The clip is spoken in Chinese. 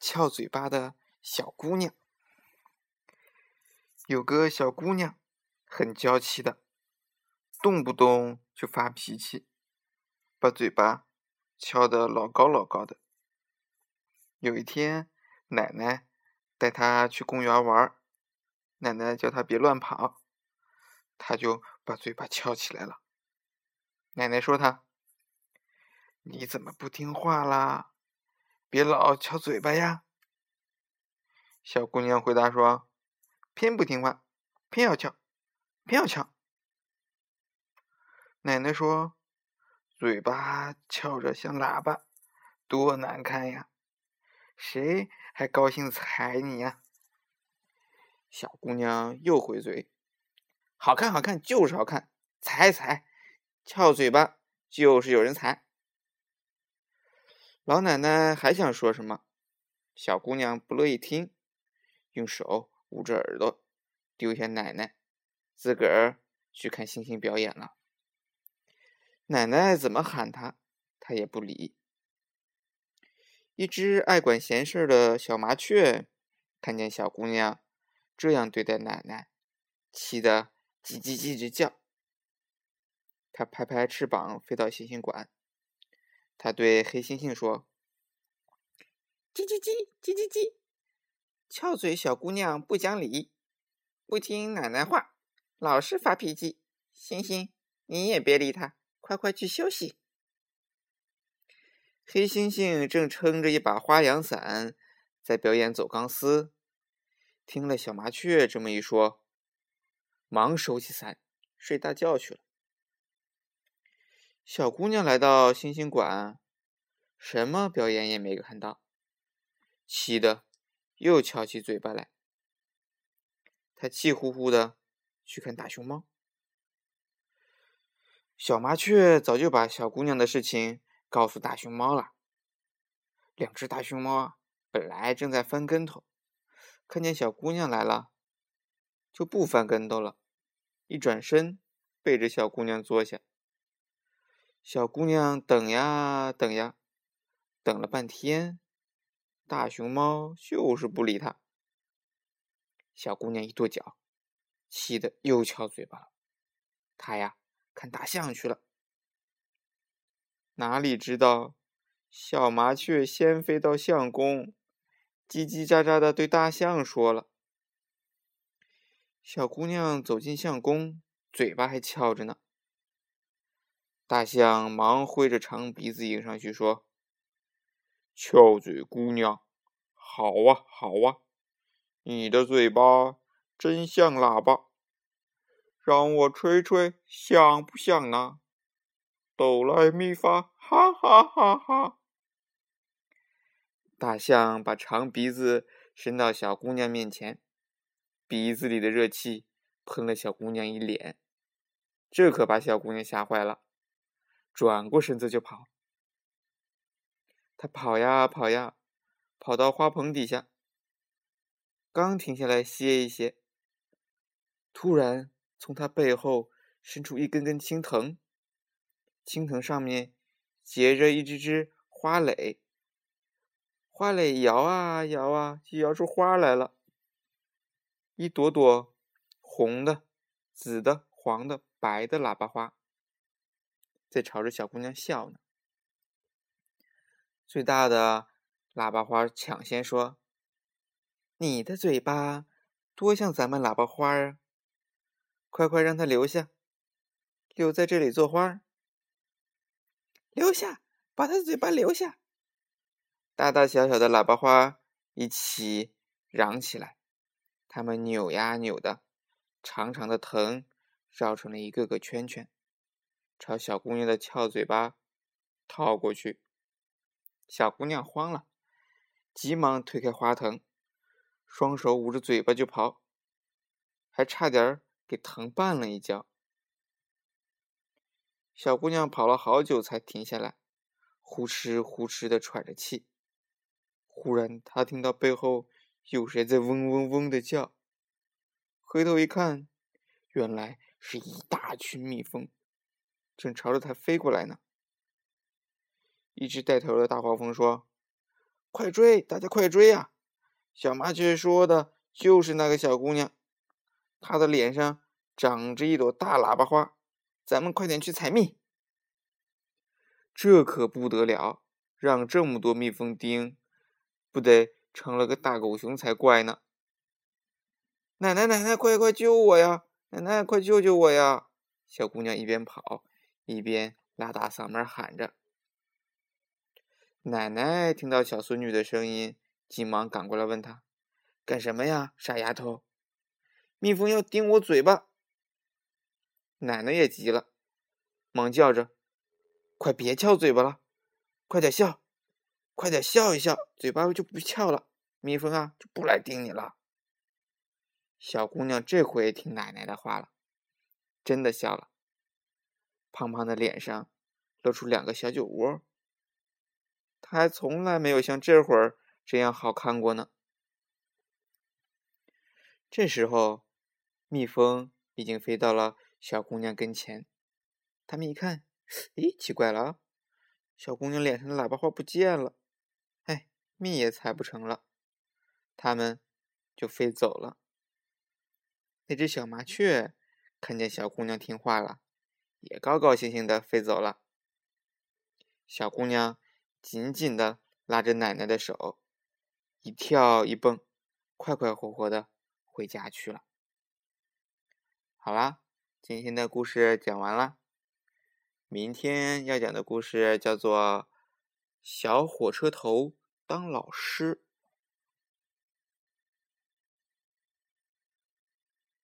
翘嘴巴的小姑娘。有个小姑娘，很娇气的，动不动就发脾气，把嘴巴翘得老高老高的。有一天，奶奶带她去公园玩，奶奶叫她别乱跑，她就把嘴巴翘起来了。奶奶说她：“你怎么不听话啦？别老翘嘴巴呀！”小姑娘回答说。偏不听话，偏要翘，偏要翘。奶奶说：“嘴巴翘着像喇叭，多难看呀！谁还高兴踩你呀？”小姑娘又回嘴：“好看，好看，就是好看，踩踩，翘嘴巴就是有人踩。”老奶奶还想说什么，小姑娘不乐意听，用手。捂着耳朵，丢下奶奶，自个儿去看星星表演了。奶奶怎么喊他，他也不理。一只爱管闲事的小麻雀看见小姑娘这样对待奶奶，气得叽叽叽直叫。它拍拍翅膀飞到星星馆，他对黑猩猩说：“叽叽叽，叽叽叽。”翘嘴小姑娘不讲理，不听奶奶话，老是发脾气。星星，你也别理她，快快去休息。黑猩猩正撑着一把花阳伞在表演走钢丝，听了小麻雀这么一说，忙收起伞睡大觉去了。小姑娘来到星星馆，什么表演也没看到，气得。又翘起嘴巴来，他气呼呼的去看大熊猫。小麻雀早就把小姑娘的事情告诉大熊猫了。两只大熊猫本来正在翻跟头，看见小姑娘来了，就不翻跟头了，一转身背着小姑娘坐下。小姑娘等呀等呀，等了半天。大熊猫就是不理她，小姑娘一跺脚，气得又翘嘴巴了。她呀，看大象去了。哪里知道，小麻雀先飞到相公，叽叽喳喳的对大象说了。小姑娘走进相公，嘴巴还翘着呢。大象忙挥着长鼻子迎上去说。翘嘴姑娘，好啊好啊，你的嘴巴真像喇叭，让我吹吹像不像呢？哆来咪发，哈哈哈哈！大象把长鼻子伸到小姑娘面前，鼻子里的热气喷了小姑娘一脸，这可把小姑娘吓坏了，转过身子就跑。他跑呀跑呀，跑到花棚底下，刚停下来歇一歇，突然从他背后伸出一根根青藤，青藤上面结着一只只花蕾，花蕾摇啊摇啊，就摇出花来了，一朵朵红的、紫的、黄的、白的喇叭花，在朝着小姑娘笑呢。最大的喇叭花抢先说：“你的嘴巴多像咱们喇叭花啊！快快让它留下，留在这里做花。留下，把它的嘴巴留下。”大大小小的喇叭花一起嚷起来，它们扭呀扭的，长长的藤绕成了一个个圈圈，朝小姑娘的翘嘴巴套过去。小姑娘慌了，急忙推开花藤，双手捂着嘴巴就跑，还差点给藤绊了一跤。小姑娘跑了好久才停下来，呼哧呼哧的喘着气。忽然，她听到背后有谁在嗡嗡嗡的叫，回头一看，原来是一大群蜜蜂，正朝着她飞过来呢。一只带头的大黄蜂说：“快追！大家快追呀！小麻雀说的就是那个小姑娘，她的脸上长着一朵大喇叭花，咱们快点去采蜜。这可不得了，让这么多蜜蜂叮，不得成了个大狗熊才怪呢！奶奶，奶奶，快快救我呀！奶奶，快救救我呀！小姑娘一边跑一边拉大嗓门喊着。奶奶听到小孙女的声音，急忙赶过来问她：“干什么呀，傻丫头？蜜蜂要叮我嘴巴。”奶奶也急了，忙叫着：“快别翘嘴巴了，快点笑，快点笑一笑，嘴巴就不翘了，蜜蜂啊就不来叮你了。”小姑娘这回听奶奶的话了，真的笑了，胖胖的脸上露出两个小酒窝。他还从来没有像这会儿这样好看过呢。这时候，蜜蜂已经飞到了小姑娘跟前。他们一看，咦，奇怪了！小姑娘脸上的喇叭花不见了，哎，蜜也采不成了。他们就飞走了。那只小麻雀看见小姑娘听话了，也高高兴兴的飞走了。小姑娘。紧紧的拉着奶奶的手，一跳一蹦，快快活活的回家去了。好啦，今天的故事讲完了。明天要讲的故事叫做《小火车头当老师》。